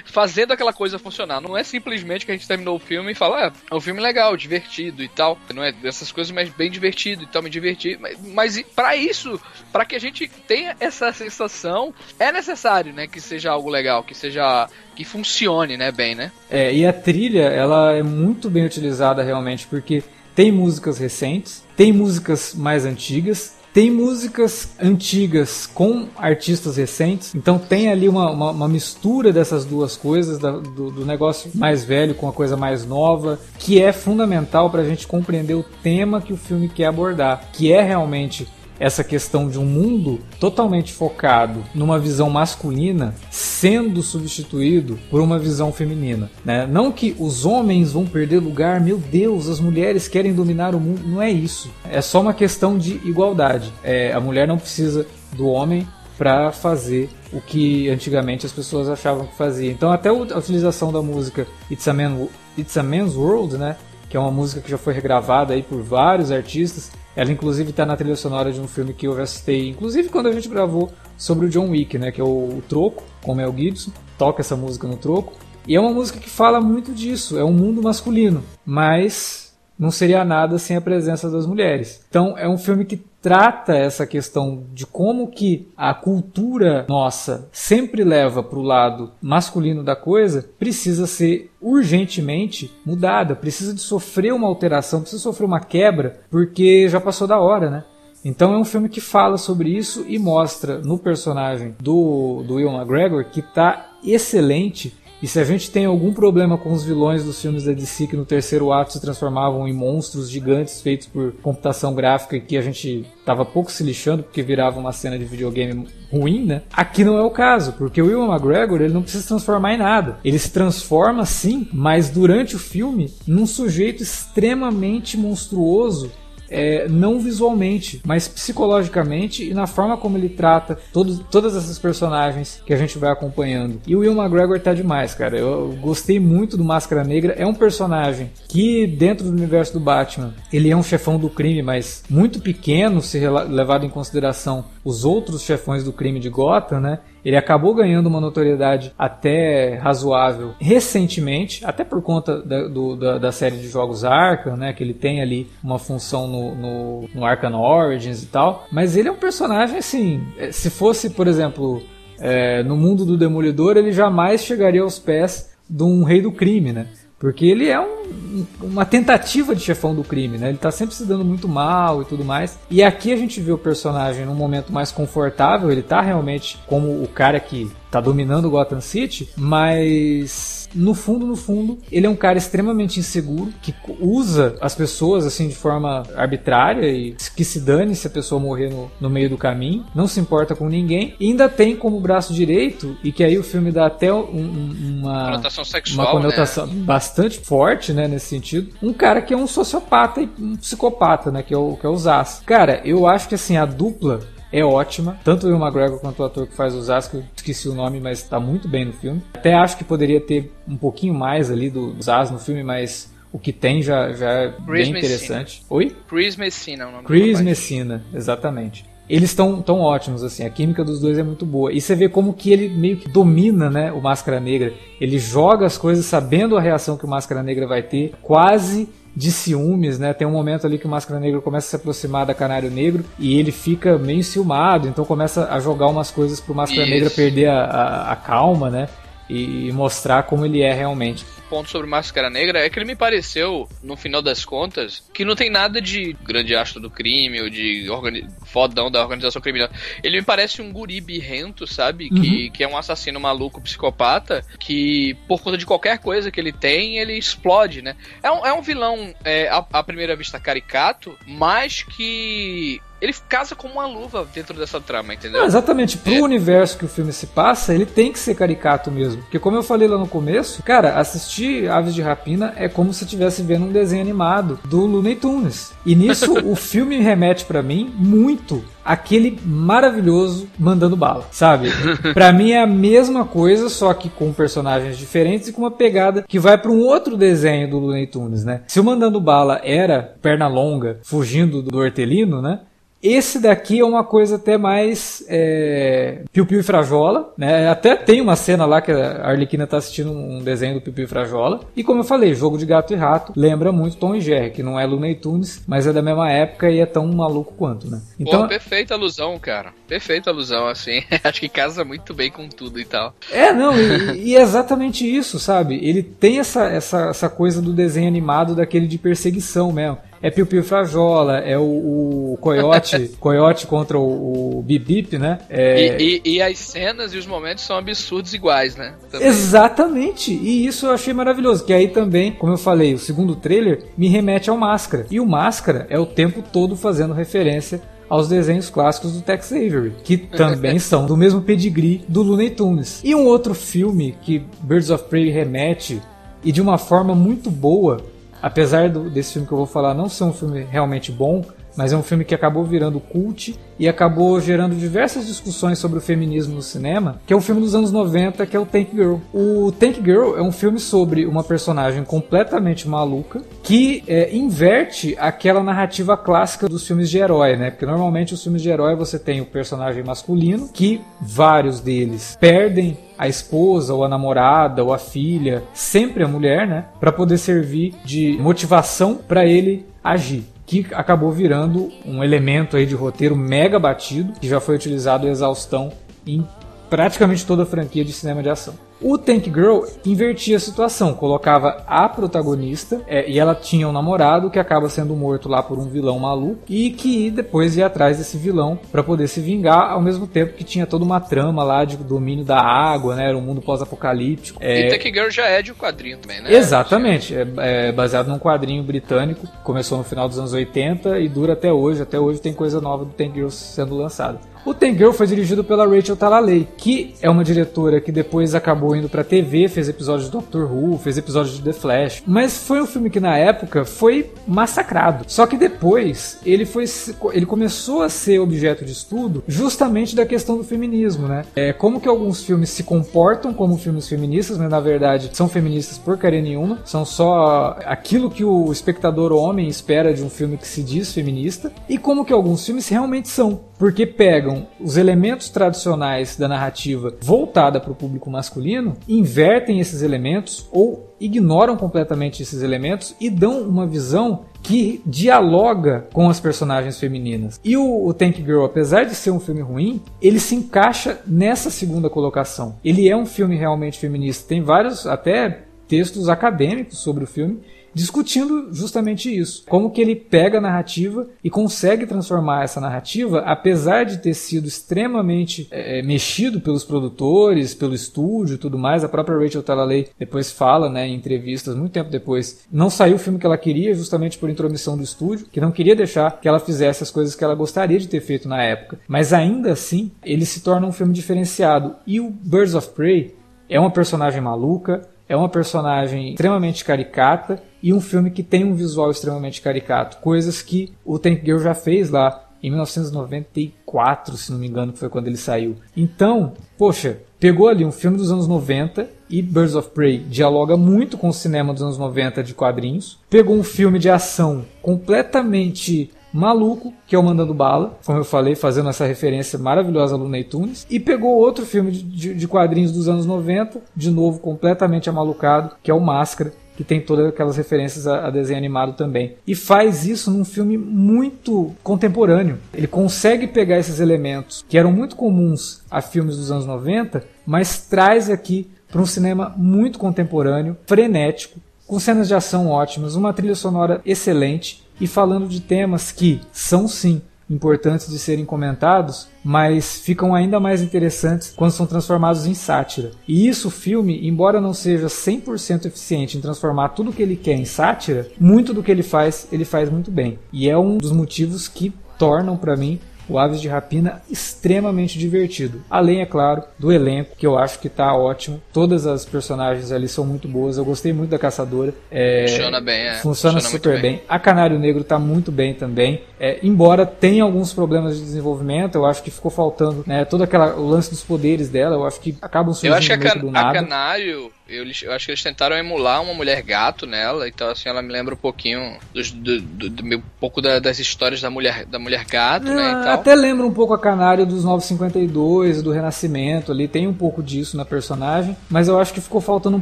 Speaker 2: fazendo aquela coisa funcionar. Não é simplesmente que a gente terminou o filme e fala, ah, um filme legal, divertido e tal. Não é dessas coisas, mas bem divertido e tal, me divertir. Mas, mas para isso, para que a gente tenha essa sensação, é necessário, né, que seja algo legal, que seja que funcione, né, bem, né?
Speaker 1: É, e a trilha, ela é muito bem utilizada realmente, porque tem músicas recentes, tem músicas mais antigas, tem músicas antigas com artistas recentes, então tem ali uma, uma, uma mistura dessas duas coisas, da, do, do, negócio mais velho com a coisa mais nova, que é fundamental para a gente compreender o tema que o filme quer abordar, que é realmente essa questão de um mundo totalmente focado numa visão masculina sendo substituído por uma visão feminina. Né? Não que os homens vão perder lugar, meu Deus, as mulheres querem dominar o mundo. Não é isso. É só uma questão de igualdade. É, a mulher não precisa do homem para fazer o que antigamente as pessoas achavam que fazia. Então até a utilização da música It's a, Man, It's a Man's World, né? que é uma música que já foi regravada aí por vários artistas, ela inclusive está na trilha sonora de um filme que eu citei, inclusive quando a gente gravou sobre o John Wick, né, que é o, o Troco, com Mel Gibson, toca essa música no Troco. E é uma música que fala muito disso, é um mundo masculino, mas não seria nada sem a presença das mulheres. Então é um filme que trata essa questão de como que a cultura nossa sempre leva para o lado masculino da coisa, precisa ser urgentemente mudada, precisa de sofrer uma alteração, precisa sofrer uma quebra, porque já passou da hora, né? Então é um filme que fala sobre isso e mostra no personagem do, do Will McGregor que está excelente e se a gente tem algum problema com os vilões dos filmes da DC que no terceiro ato se transformavam em monstros gigantes feitos por computação gráfica e que a gente tava pouco se lixando porque virava uma cena de videogame ruim, né? Aqui não é o caso, porque o Will McGregor ele não precisa se transformar em nada. Ele se transforma sim, mas durante o filme num sujeito extremamente monstruoso é, não visualmente, mas psicologicamente e na forma como ele trata todos, todas essas personagens que a gente vai acompanhando. E o Will McGregor tá demais, cara. Eu gostei muito do Máscara Negra. É um personagem que, dentro do universo do Batman, ele é um chefão do crime, mas muito pequeno se levado em consideração os outros chefões do crime de Gotham, né? Ele acabou ganhando uma notoriedade até razoável recentemente, até por conta da, do, da, da, série de jogos Arkham, né? Que ele tem ali uma função no, no, no Arkham Origins e tal. Mas ele é um personagem assim. É, se fosse, por exemplo, é, no mundo do Demolidor, ele jamais chegaria aos pés de um rei do crime, né? Porque ele é um, uma tentativa de chefão do crime, né? Ele tá sempre se dando muito mal e tudo mais. E aqui a gente vê o personagem num momento mais confortável, ele tá realmente como o cara que tá dominando Gotham City, mas no fundo, no fundo, ele é um cara extremamente inseguro, que usa as pessoas assim de forma arbitrária e que se dane se a pessoa morrer no, no meio do caminho, não se importa com ninguém, e ainda tem como braço direito, e que aí o filme dá até um, uma
Speaker 2: conotação sexual,
Speaker 1: uma conotação
Speaker 2: né?
Speaker 1: bastante forte, né, nesse sentido, um cara que é um sociopata e um psicopata, né, que é o, que é o Zaz. Cara, eu acho que assim, a dupla é ótima. Tanto o Will McGregor quanto o ator que faz o Zaz, esqueci o nome, mas está muito bem no filme. Até acho que poderia ter um pouquinho mais ali do Zaz no filme, mas o que tem já, já é Chris bem interessante.
Speaker 2: Messina. Oi? Chris Messina, o nome
Speaker 1: Chris Messina, exatamente. Eles estão tão ótimos, assim, a química dos dois é muito boa. E você vê como que ele meio que domina, né, o Máscara Negra. Ele joga as coisas sabendo a reação que o Máscara Negra vai ter, quase de ciúmes, né? Tem um momento ali que o Máscara Negra começa a se aproximar da Canário Negro e ele fica meio ciumado, então começa a jogar umas coisas pro Máscara Isso. Negra perder a, a, a calma, né? E, e mostrar como ele é realmente.
Speaker 2: Ponto sobre Máscara Negra é que ele me pareceu, no final das contas, que não tem nada de grande astro do crime ou de organi fodão da organização criminal. Ele me parece um guri birrento, sabe? Uhum. Que, que é um assassino maluco, psicopata, que por conta de qualquer coisa que ele tem, ele explode, né? É um, é um vilão, é, à, à primeira vista, caricato, mas que ele casa como uma luva dentro dessa trama, entendeu?
Speaker 1: Não, exatamente. Pro é. universo que o filme se passa, ele tem que ser caricato mesmo. Porque como eu falei lá no começo, cara, assistir Aves de Rapina é como se estivesse vendo um desenho animado do Looney Tunes. E nisso o filme remete para mim muito aquele maravilhoso mandando bala, sabe? para mim é a mesma coisa, só que com personagens diferentes e com uma pegada que vai para um outro desenho do Looney Tunes, né? Se o mandando bala era perna longa, fugindo do hortelino, né? Esse daqui é uma coisa até mais é, Piu Piu e Frajola, né? Até tem uma cena lá que a Arlequina tá assistindo um desenho do Piu Piu e Frajola. E como eu falei, jogo de gato e rato lembra muito Tom e Jerry, que não é Looney Tunes, mas é da mesma época e é tão maluco quanto, né?
Speaker 2: Então, Pô, perfeita alusão, cara. Perfeita alusão, assim. Acho que casa muito bem com tudo e tal.
Speaker 1: É, não, e, e é exatamente isso, sabe? Ele tem essa, essa, essa coisa do desenho animado daquele de perseguição mesmo é Piu Piu Frajola, é o, o Coyote, Coyote contra o, o Bip né?
Speaker 2: É... E, e, e, as cenas e os momentos são absurdos iguais, né?
Speaker 1: Também. Exatamente, e isso eu achei maravilhoso, que aí também, como eu falei, o segundo trailer me remete ao Máscara, e o Máscara é o tempo todo fazendo referência aos desenhos clássicos do Tex Avery, que também são do mesmo pedigree do Looney Tunes. E um outro filme que Birds of Prey remete, e de uma forma muito boa, apesar do, desse filme que eu vou falar não ser um filme realmente bom, mas é um filme que acabou virando cult e acabou gerando diversas discussões sobre o feminismo no cinema, que é um filme dos anos 90, que é o Tank Girl. O Tank Girl é um filme sobre uma personagem completamente maluca que é, inverte aquela narrativa clássica dos filmes de herói, né? Porque normalmente os filmes de herói você tem o personagem masculino, que vários deles perdem a esposa ou a namorada ou a filha, sempre a mulher, né, para poder servir de motivação para ele agir que acabou virando um elemento aí de roteiro mega batido, que já foi utilizado exaustão em praticamente toda a franquia de cinema de ação. O Tank Girl invertia a situação, colocava a protagonista é, e ela tinha um namorado que acaba sendo morto lá por um vilão maluco e que depois ia atrás desse vilão para poder se vingar, ao mesmo tempo que tinha toda uma trama lá de domínio da água, né? Era um mundo pós-apocalíptico.
Speaker 2: É... E Tank Girl já é de um quadrinho também, né?
Speaker 1: Exatamente, é, é baseado num quadrinho britânico, começou no final dos anos 80 e dura até hoje. Até hoje tem coisa nova do Tank Girl sendo lançada. O Tank Girl foi dirigido pela Rachel Talalay, que é uma diretora que depois acabou indo pra TV, fez episódios de Doctor Who, fez episódios de The Flash. Mas foi um filme que na época foi massacrado. Só que depois ele foi ele começou a ser objeto de estudo justamente da questão do feminismo, né? É como que alguns filmes se comportam como filmes feministas, mas na verdade são feministas porcaria nenhuma, são só aquilo que o espectador homem espera de um filme que se diz feminista, e como que alguns filmes realmente são, porque pegam os elementos tradicionais da narrativa voltada para o público masculino, invertem esses elementos ou ignoram completamente esses elementos e dão uma visão que dialoga com as personagens femininas. E o, o, Tank Girl, apesar de ser um filme ruim, ele se encaixa nessa segunda colocação. Ele é um filme realmente feminista. Tem vários até textos acadêmicos sobre o filme discutindo justamente isso. Como que ele pega a narrativa e consegue transformar essa narrativa, apesar de ter sido extremamente é, mexido pelos produtores, pelo estúdio e tudo mais. A própria Rachel Talalay depois fala, né, em entrevistas, muito tempo depois, não saiu o filme que ela queria justamente por intromissão do estúdio, que não queria deixar que ela fizesse as coisas que ela gostaria de ter feito na época. Mas ainda assim, ele se torna um filme diferenciado. E o Birds of Prey é uma personagem maluca, é uma personagem extremamente caricata e um filme que tem um visual extremamente caricato, coisas que o Tank Girl já fez lá em 1994, se não me engano, foi quando ele saiu. Então, poxa, pegou ali um filme dos anos 90 e Birds of Prey dialoga muito com o cinema dos anos 90 de quadrinhos. Pegou um filme de ação completamente maluco, que é o Mandando Bala, como eu falei, fazendo essa referência maravilhosa a Looney Tunes, e pegou outro filme de, de, de quadrinhos dos anos 90, de novo completamente amalucado, que é o Máscara, que tem todas aquelas referências a, a, desenho animado também. E faz isso num filme muito contemporâneo. Ele consegue pegar esses elementos que eram muito comuns a filmes dos anos 90, mas traz aqui para um cinema muito contemporâneo, frenético, com cenas de ação ótimas, uma trilha sonora excelente e falando de temas que são sim importantes de serem comentados, mas ficam ainda mais interessantes quando são transformados em sátira. E isso o filme, embora não seja 100% eficiente em transformar tudo que ele quer em sátira, muito do que ele faz, ele faz muito bem. E é um dos motivos que tornam para mim o Aves de Rapina extremamente divertido. Além, é claro, do elenco, que eu acho que tá ótimo. Todas as personagens ali são muito boas. Eu gostei muito da Caçadora.
Speaker 2: É, funciona bem, é.
Speaker 1: Funciona, funciona super bem. bem. A Canário Negro tá muito bem também. É, embora tenha alguns problemas de desenvolvimento, eu acho que ficou faltando né, todo aquela, o lance dos poderes dela. Eu acho que acabam surgindo
Speaker 2: eu acho que a,
Speaker 1: can, a
Speaker 2: Canário eu, eu, acho que eles tentaram emular uma mulher gato nela, então assim ela me lembra um pouquinho dos, do, do, do, um pouco da, das histórias da mulher, da mulher gato, né?
Speaker 1: Ah, até lembra um pouco a Canário dos 952, do Renascimento ali, tem um pouco disso na personagem, mas eu acho que ficou faltando um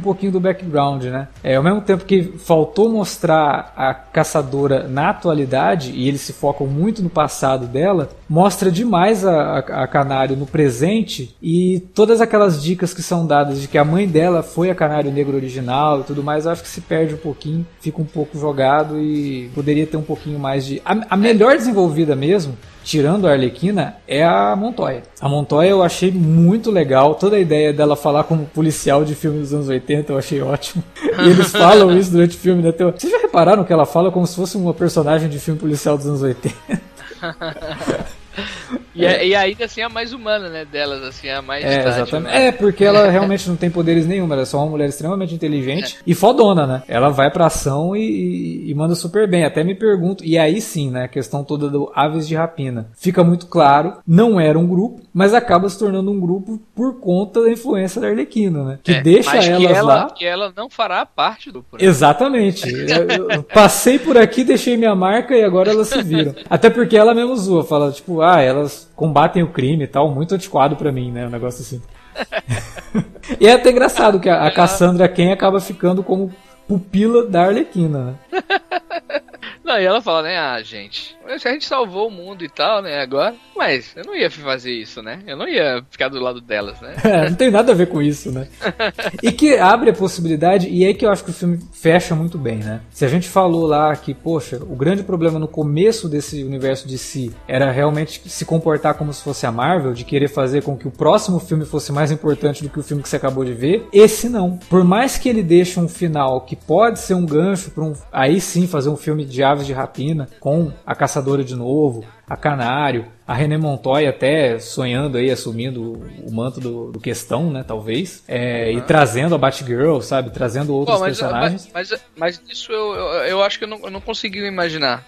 Speaker 1: pouquinho do background, né? É, ao mesmo tempo que faltou mostrar a caçadora na atualidade, e eles se focam muito no passado dela, mostra demais a, a, a Canário no presente e todas aquelas dicas que são dadas de que a mãe dela foi a Canário Negro original e tudo mais, eu acho que se perde um pouquinho, fica um pouco jogado e poderia ter um pouquinho mais de. A, a melhor desenvolvida mesmo, tirando a Arlequina, é a Montoya. A Montoya eu achei muito legal, toda a ideia dela falar como policial de filme dos anos 80 eu achei ótimo. E eles falam isso durante o filme, né? Vocês já repararam que ela fala como se fosse uma personagem de filme policial dos anos 80?
Speaker 2: E, é. e ainda assim é a mais humana, né, delas, assim, a mais
Speaker 1: É, exatamente. Né? É, porque ela realmente não tem poderes nenhum, ela é só uma mulher extremamente inteligente é. e fodona, né? Ela vai pra ação e, e, e, manda super bem. Até me pergunto, e aí sim, né, a questão toda do Aves de Rapina. Fica muito claro, não era um grupo, mas acaba se tornando um grupo por conta da influência da Arlequina, né? Que é, deixa elas que ela, lá.
Speaker 2: Que ela não fará parte do
Speaker 1: grupo. Né? Exatamente. eu, eu passei por aqui, deixei minha marca e agora elas se viram. Até porque ela mesmo zoa, fala, tipo, ah, elas combatem o crime e tal, muito antiquado para mim, né? Um negócio assim. e é até engraçado que a, a Cassandra Ken acaba ficando como pupila da Arlequina, né?
Speaker 2: Não, e ela fala, né, ah, gente, a gente salvou o mundo e tal, né, agora, mas eu não ia fazer isso, né? Eu não ia ficar do lado delas, né?
Speaker 1: É, não tem nada a ver com isso, né? e que abre a possibilidade, e é que eu acho que o filme fecha muito bem, né? Se a gente falou lá que, poxa, o grande problema no começo desse universo de si era realmente se comportar como se fosse a Marvel, de querer fazer com que o próximo filme fosse mais importante do que o filme que você acabou de ver, esse não. Por mais que ele deixe um final que pode ser um gancho para um, aí sim fazer um filme de aves de rapina com a caçadora de novo, a Canário, a René Montoya até sonhando aí, assumindo o manto do, do questão, né, talvez, é, uhum. e trazendo a Batgirl, sabe, trazendo outros Pô, mas, personagens.
Speaker 2: Mas, mas, mas, isso eu, eu, eu, acho que eu não, eu não consegui imaginar.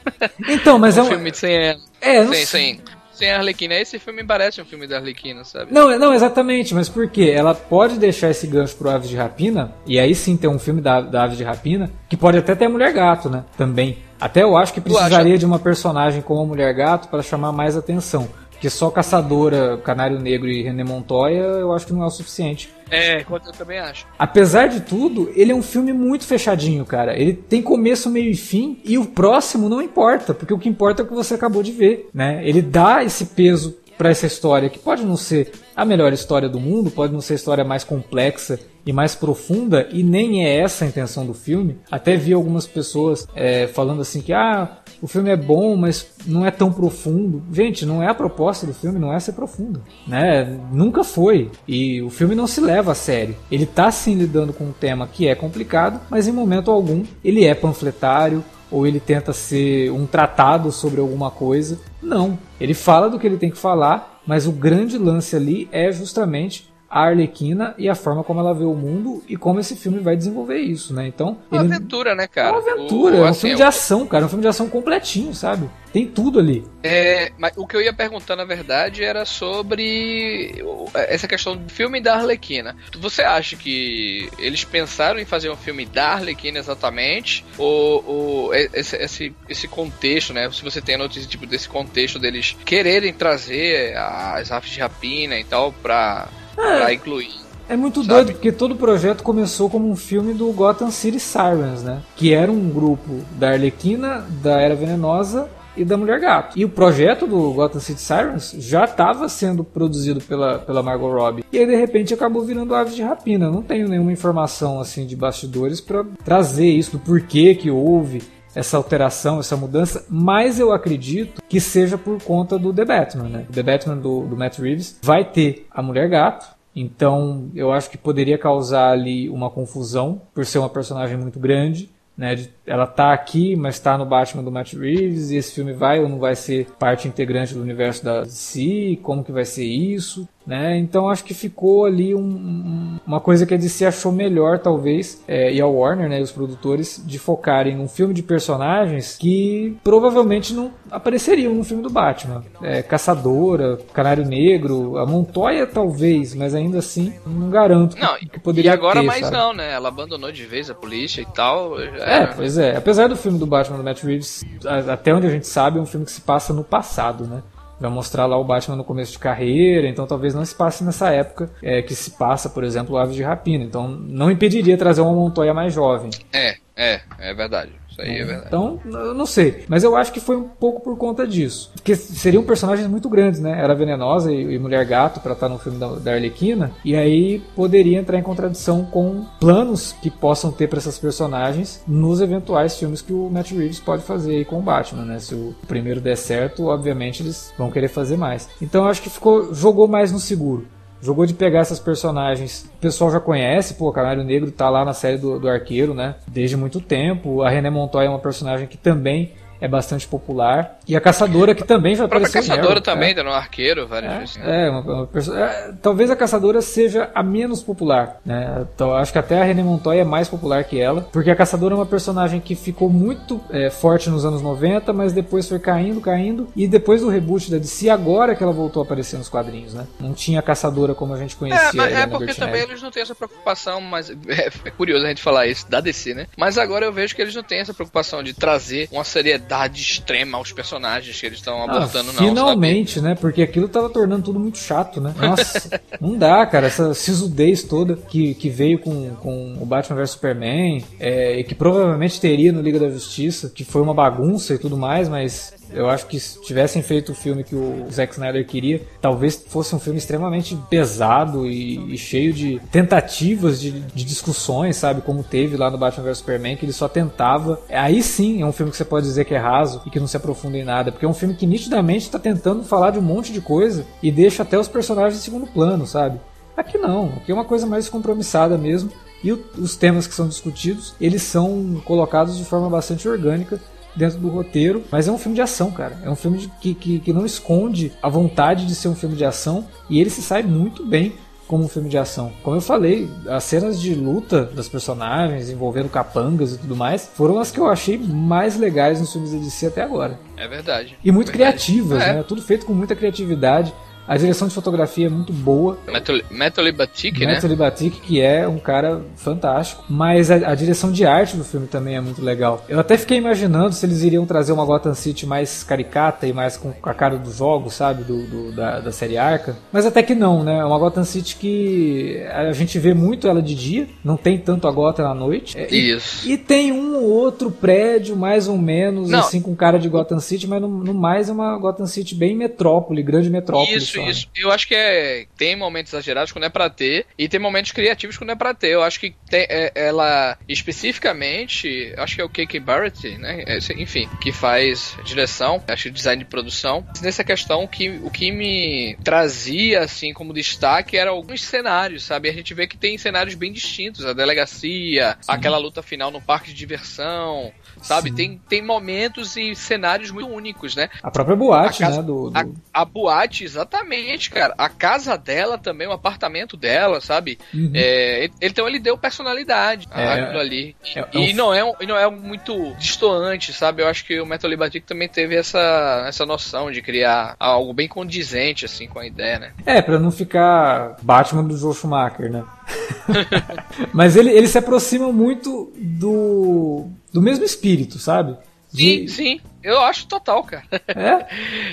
Speaker 1: Então, mas um é um
Speaker 2: filme sem ela. É, sem, sem, sem a Arlequina. Esse filme parece um filme da Arlequina, sabe?
Speaker 1: Não, não, exatamente, mas por quê? Ela pode deixar esse gancho pro Aves de Rapina, e aí sim ter um filme da, da Aves de Rapina, que pode até ter a Mulher Gato, né? Também. Até eu acho que precisaria de uma personagem como a Mulher Gato para chamar mais atenção. Porque só Caçadora, Canário Negro e René Montoya eu acho que não é o suficiente.
Speaker 2: É, eu também acho.
Speaker 1: Apesar de tudo, ele é um filme muito fechadinho, cara. Ele tem começo, meio e fim, e o próximo não importa, porque o que importa é o que você acabou de ver, né? Ele dá esse peso para essa história, que pode não ser a melhor história do mundo, pode não ser a história mais complexa e mais profunda, e nem é essa a intenção do filme. Até vi algumas pessoas é, falando assim que ah, o filme é bom, mas não é tão profundo. Gente, não é a proposta do filme, não é ser profundo, né? Nunca foi. E o filme não se leva a sério. Ele tá sim lidando com um tema que é complicado, mas em momento algum ele é panfletário ou ele tenta ser um tratado sobre alguma coisa. Não, ele fala do que ele tem que falar, mas o grande lance ali é justamente a Arlequina e a forma como ela vê o mundo e como esse filme vai desenvolver isso, né? Então,
Speaker 2: uma ele... aventura, né, cara?
Speaker 1: É uma aventura, o, é um assim, filme de ação, cara, é um filme de ação completinho, sabe? Tem tudo ali.
Speaker 2: É, mas o que eu ia perguntar, na verdade, era sobre essa questão do filme da Arlequina. Você acha que eles pensaram em fazer um filme da Arlequina exatamente? Ou, ou esse, esse, esse contexto, né? Se você tem notícia tipo desse contexto deles quererem trazer as aves de rapina e tal pra é, pra incluir.
Speaker 1: É muito sabe? doido, porque todo o projeto começou como um filme do Gotham City Sirens, né? Que era um grupo da Arlequina, da Era Venenosa e da Mulher Gato. E o projeto do Gotham City Sirens já estava sendo produzido pela, pela Margot Robbie. E aí, de repente, acabou virando Aves de Rapina. Não tenho nenhuma informação assim de bastidores para trazer isso, do porquê que houve essa alteração, essa mudança, mas eu acredito que seja por conta do The Batman, né? O The Batman do, do Matt Reeves vai ter a Mulher Gato, então eu acho que poderia causar ali uma confusão por ser uma personagem muito grande. Né, de, ela tá aqui, mas está no Batman do Matt Reeves, e esse filme vai ou não vai ser parte integrante do universo da DC, como que vai ser isso. Né? Então acho que ficou ali um, uma coisa que a DC achou melhor, talvez, é, e a Warner, né, os produtores, de focarem num filme de personagens que provavelmente não apareceriam no filme do Batman. É, Caçadora, Canário Negro, a Montoya talvez, mas ainda assim não garanto
Speaker 2: não,
Speaker 1: que, poderia
Speaker 2: E agora
Speaker 1: ter,
Speaker 2: mais
Speaker 1: sabe?
Speaker 2: não, né? Ela abandonou de vez a polícia e tal.
Speaker 1: É, pois é. Apesar do filme do Batman do Matt Reeves, até onde a gente sabe, é um filme que se passa no passado, né? vai mostrar lá o Batman no começo de carreira, então talvez não se passe nessa época é, que se passa, por exemplo, Aves de Rapina. Então não impediria trazer uma Montoya mais jovem.
Speaker 2: É, é, é verdade. Isso aí é verdade.
Speaker 1: Então, eu não sei. Mas eu acho que foi um pouco por conta disso. Porque seriam personagens muito grandes, né? Era Venenosa e, Mulher Gato para estar no filme da, da Arlequina. E aí poderia entrar em contradição com planos que possam ter para essas personagens nos eventuais filmes que o Matt Reeves pode fazer aí com o Batman, né? Se o primeiro der certo, obviamente eles vão querer fazer mais. Então eu acho que ficou jogou mais no seguro. Jogou de pegar essas personagens. O pessoal já conhece, pô, Canário Negro tá lá na série do, do Arqueiro, né? Desde muito tempo. A René Montoya é uma personagem que também é bastante popular. E a Caçadora, que também já
Speaker 2: A
Speaker 1: apareceu
Speaker 2: caçadora
Speaker 1: nela,
Speaker 2: também,
Speaker 1: é.
Speaker 2: tá no arqueiro, várias vezes. né?
Speaker 1: É, uma, uma perso- é, talvez a Caçadora seja a menos popular, né? Então, acho que até a René Montoya é mais popular que ela, porque a Caçadora é uma personagem que ficou muito é, forte nos anos 90, mas depois foi caindo, caindo, e depois do reboot da DC, agora que ela voltou a aparecer nos quadrinhos, né? Não tinha a Caçadora como a gente conhecia.
Speaker 2: É, mas é porque
Speaker 1: Bertinelli.
Speaker 2: também eles não têm essa preocupação, mas é, é curioso a gente falar isso da DC, né? Mas agora eu vejo que eles não têm essa preocupação de trazer uma seriedade extrema aos personagens que eles estão
Speaker 1: Ah,
Speaker 2: abordando, não.
Speaker 1: finalmente, né? Porque aquilo tava tornando tudo muito chato, né? Nossa, não dá, cara. Essa sisudez toda que, que veio com, com o Batman vs Superman, é, e que provavelmente teria no Liga da Justiça, que foi uma bagunça e tudo mais, mas eu acho que se tivessem feito o filme que o Zack Snyder queria, talvez fosse um filme extremamente pesado e, e cheio de tentativas de, de discussões, sabe? Como teve lá no Batman vs Superman, que ele só tentava. Aí sim é um filme que você pode dizer que é raso e que não se aprofunda em nada, porque é um filme que nitidamente está tentando falar de um monte de coisa e deixa até os personagens em segundo plano, sabe? Aqui não, aqui é uma coisa mais compromissada mesmo. E o- os temas que são discutidos, eles são colocados de forma bastante orgânica dentro do roteiro, mas é um filme de ação, cara. É um filme de- que, que, que não esconde a vontade de ser um filme de ação e ele se sai muito bem como um filme de ação. Como eu falei, as cenas de luta das personagens envolvendo capangas e tudo mais foram as que eu achei mais legais nos filmes da DC até agora.
Speaker 2: É verdade.
Speaker 1: E muito
Speaker 2: Verdade.
Speaker 1: criativas,
Speaker 2: É.
Speaker 1: né? Tudo feito com muita criatividade. A direção de fotografia é muito boa.
Speaker 2: Metal, Metal Batik, né?
Speaker 1: Matthew Libatic, que é um cara fantástico. Mas a, a direção de arte do filme também é muito legal. Eu até fiquei imaginando se eles iriam trazer uma Gotham City mais caricata e mais com a cara dos jogos, sabe? Do, do- da, da série Arca. Mas até que não, né? É uma Gotham City que a gente vê muito ela de dia, não tem tanto a Gotham à noite. É, e-
Speaker 2: Isso.
Speaker 1: e tem um ou outro prédio, mais ou menos,
Speaker 2: Não.
Speaker 1: assim, com cara de Gotham City, mas no, no mais é uma Gotham City bem metrópole, grande metrópole.
Speaker 2: Isso,
Speaker 1: só, né?
Speaker 2: isso. Eu acho que é. Tem momentos exagerados quando é pra ter, e tem momentos criativos quando é pra ter. Eu acho que tem- é- ela, especificamente, acho que é o K.K. Barrett, né? É, enfim, que faz direção, acho que design de produção. Nessa questão, que, o que me trazia, assim, como destaque era alguns cenários, sabe? A gente vê que tem cenários bem distintos. A delegacia, aquela luta final no parque de diversão, sabe?
Speaker 1: Sim.
Speaker 2: Tem, tem momentos e cenários muito únicos, né?
Speaker 1: A própria boate,
Speaker 2: A casa-
Speaker 1: né? Do, do-
Speaker 2: A, a boate, exatamente, cara. A casa dela também, o apartamento dela, sabe?
Speaker 1: Uhum.
Speaker 2: É, então ele deu personalidade
Speaker 1: É,
Speaker 2: ali.
Speaker 1: é- é
Speaker 2: e
Speaker 1: um-
Speaker 2: não, é, um- e não é muito distoante, sabe? Eu acho que o Metal Batik também teve essa, essa noção de criar algo bem condizente, assim, com a ideia, né?
Speaker 1: É, pra não ficar Batman do Joe Schumacher, né? Mas ele, ele se aproxima muito do, do mesmo espírito, sabe?
Speaker 2: Sim,
Speaker 1: De-
Speaker 2: sim. Eu acho total, cara.
Speaker 1: É?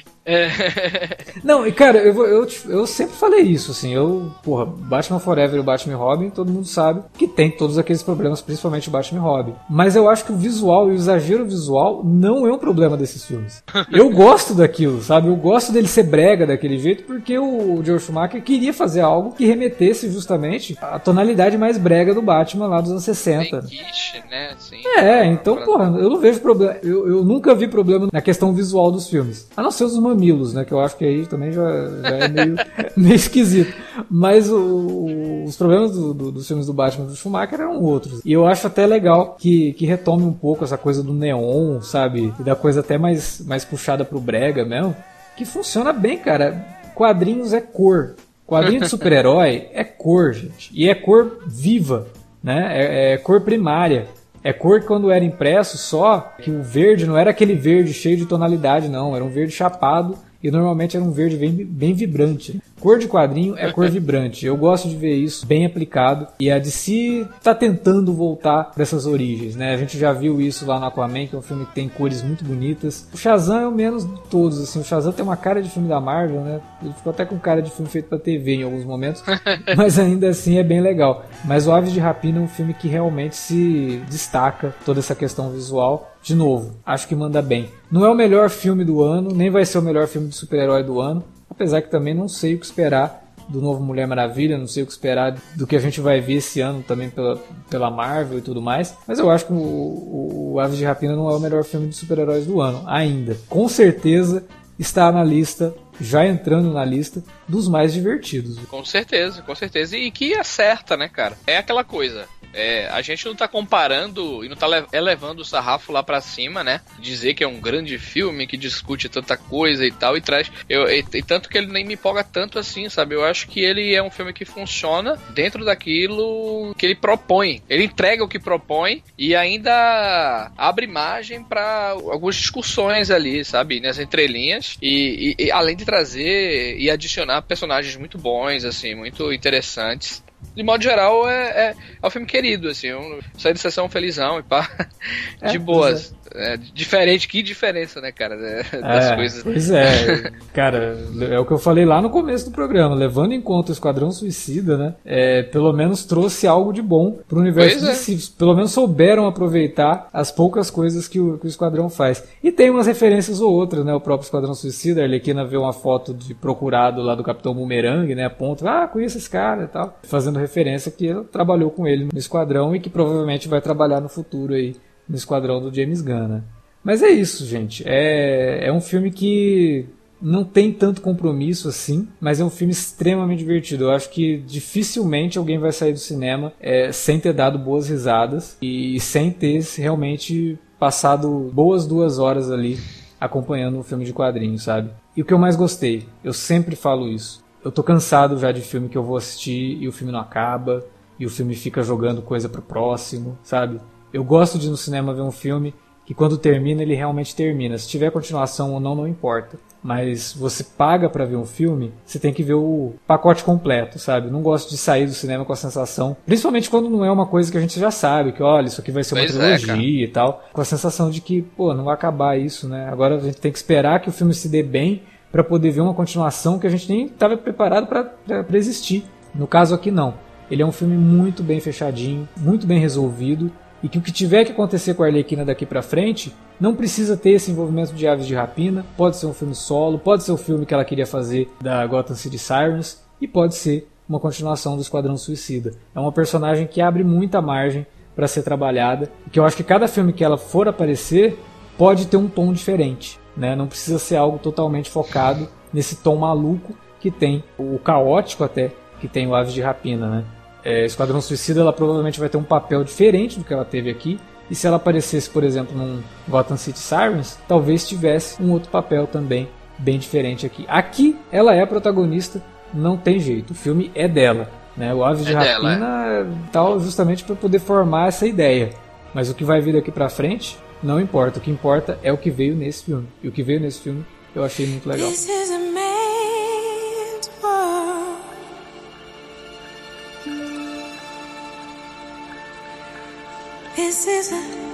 Speaker 2: É.
Speaker 1: Não, e cara, eu, eu, eu sempre falei isso, assim, eu, porra, Batman Forever e o Batman Robin, todo mundo sabe que tem todos aqueles problemas, principalmente o Batman Robin. Mas eu acho que o visual e o exagero visual não é um problema desses filmes. Eu gosto daquilo, sabe? Eu gosto dele ser brega daquele jeito porque o George Schumacher queria fazer algo que remetesse justamente à tonalidade mais brega do Batman lá dos anos 60.
Speaker 2: Quiche, né? Assim,
Speaker 1: é, então, porra, eu não vejo problema. Eu, eu nunca vi problema na questão visual dos filmes. A não ser os mamilos, né? Que eu acho que aí também já, já é meio, meio esquisito. Mas o, os problemas do, do, dos filmes do Batman do Schumacher eram outros. E eu acho até legal que, que retome um pouco essa coisa do neon, sabe? E da coisa até mais, mais puxada pro brega mesmo. Que funciona bem, cara. Quadrinhos é cor. Quadrinho de super-herói é cor, gente. E é cor viva, né? É, é cor primária. É cor quando era impresso só, que o verde não era aquele verde cheio de tonalidade, não. Era um verde chapado e normalmente era um verde bem, bem vibrante. Cor de quadrinho é cor vibrante. Eu gosto de ver isso bem aplicado. E a DC está tentando voltar dessas origens, né? A gente já viu isso lá no Aquaman, que é um filme que tem cores muito bonitas. O Shazam é o menos de todos, assim. O Shazam tem uma cara de filme da Marvel, né? Ele ficou até com cara de filme feito para TV em alguns momentos, mas ainda assim é bem legal. Mas o Aves de Rapina é um filme que realmente se destaca toda essa questão visual de novo, acho que manda bem. Não é o melhor filme do ano, nem vai ser o melhor filme de super-herói do ano, apesar que também não sei o que esperar do novo Mulher Maravilha, não sei o que esperar do que a gente vai ver esse ano também pela, pela Marvel e tudo mais. Mas eu acho que o, o, o Aves de Rapina não é o melhor filme de super-heróis do ano, ainda. Com certeza está na lista, já entrando na lista, dos mais divertidos.
Speaker 2: Com certeza, com certeza. E que acerta, né, cara? É aquela coisa. É, a gente não tá comparando e não tá elevando o sarrafo lá para cima, né? Dizer que é um grande filme que discute tanta coisa e tal e traz. Eu, e, e, tanto que ele nem me empolga tanto assim, sabe? Eu acho que ele é um filme que funciona dentro daquilo que ele propõe. Ele entrega o que propõe e ainda abre margem para algumas discussões ali, sabe? Nas entrelinhas. E, e, e além de trazer e adicionar personagens muito bons, assim, muito interessantes de modo geral, é, é, é um filme querido, assim. Eu saí de sessão felizão e pá. É, de boas. É, diferente, que diferença, né, cara? Das
Speaker 1: é,
Speaker 2: coisas.
Speaker 1: Pois é, cara, é o que eu falei lá no começo do programa. Levando em conta o Esquadrão Suicida, né? É, pelo menos trouxe algo de bom pro universo pois é. Pelo menos souberam aproveitar as poucas coisas que o, que o Esquadrão faz. E tem umas referências ou outras, né? O próprio Esquadrão Suicida, a Arlequina vê uma foto de procurado lá do Capitão Boomerang, né? Aponta, ah, conheço esse cara e tal. Fazendo referência que ela trabalhou com ele no Esquadrão e que provavelmente vai trabalhar no futuro aí no esquadrão do James Gunn, né? Mas é isso, gente. É, é um filme que não tem tanto compromisso assim, mas é um filme extremamente divertido. Eu acho que dificilmente alguém vai sair do cinema é, sem ter dado boas risadas e sem ter realmente passado boas duas horas ali acompanhando um filme de quadrinhos, sabe? E o que eu mais gostei, eu sempre falo isso. Eu tô cansado já de filme que eu vou assistir e o filme não acaba, e o filme fica jogando coisa pro próximo, sabe? Eu gosto de ir no cinema ver um filme que quando termina ele realmente termina. Se tiver continuação ou não, não importa. Mas você paga para ver um filme, você tem que ver o pacote completo, sabe? Não gosto de sair do cinema com a sensação, principalmente quando não é uma coisa que a gente já sabe, que olha, isso aqui vai ser uma pois é, trilogia é, e tal, com a sensação de que, pô, não vai acabar isso, né? Agora a gente tem que esperar que o filme se dê bem para poder ver uma continuação que a gente nem estava preparado para existir. No caso aqui não. Ele é um filme muito bem fechadinho, muito bem resolvido e que o que tiver que acontecer com a Arlequina daqui para frente não precisa ter esse envolvimento de aves de rapina, pode ser um filme solo, pode ser o filme que ela queria fazer da Gotham City Sirens e pode ser uma continuação do Esquadrão Suicida. É uma personagem que abre muita margem para ser trabalhada, que eu acho que cada filme que ela for aparecer pode ter um tom diferente, né? Não precisa ser algo totalmente focado nesse tom maluco que tem o caótico até que tem o Aves de Rapina, né? É, Esquadrão Suicida ela provavelmente vai ter um papel diferente do que ela teve aqui. E se ela aparecesse, por exemplo, num Gotham City Sirens, talvez tivesse um outro papel também bem diferente aqui. Aqui ela é a protagonista, não tem jeito. O filme é dela. Né? O Aves é de Rapina dela, é. tal justamente para poder formar essa ideia. Mas o que vai vir daqui para frente não importa. O que importa é o que veio nesse filme. E o que veio nesse filme eu achei muito legal. This is a.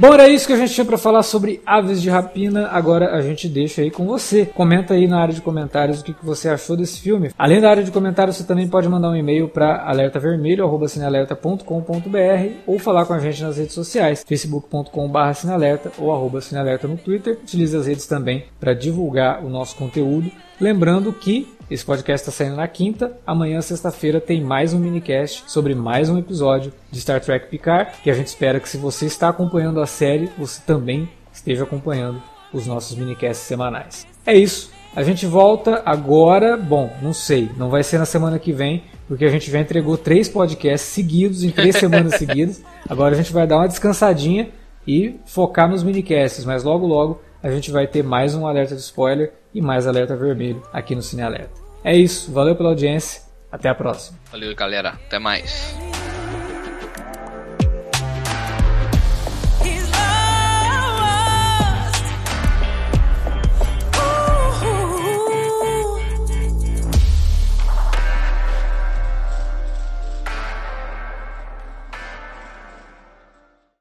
Speaker 1: Bom, era isso que a gente tinha para falar sobre Aves de Rapina. Agora a gente deixa aí com você. Comenta aí na área de comentários o que, você achou desse filme. Além da área de comentários, você também pode mandar um e-mail para alertavermelho@cinealerta.com.br ou falar com a gente nas redes sociais, facebook.com/cinealerta ou arroba cinealerta no Twitter. Utilize as redes também para divulgar o nosso conteúdo. Lembrando que esse podcast está saindo na quinta. Amanhã, sexta-feira, tem mais um minicast sobre mais um episódio de Star Trek Picard. Que a gente espera que, se você está acompanhando a série, você também esteja acompanhando os nossos minicasts semanais. É isso. A gente volta agora. Bom, não sei, não vai ser na semana que vem, porque a gente já entregou três podcasts seguidos, em três semanas seguidas. Agora a gente vai dar uma descansadinha e focar nos minicasts, mas logo logo a gente vai ter mais um alerta de spoiler e mais alerta vermelho aqui no Cine Alerta. É isso, valeu pela audiência, até a próxima.
Speaker 2: Valeu, galera. Até mais.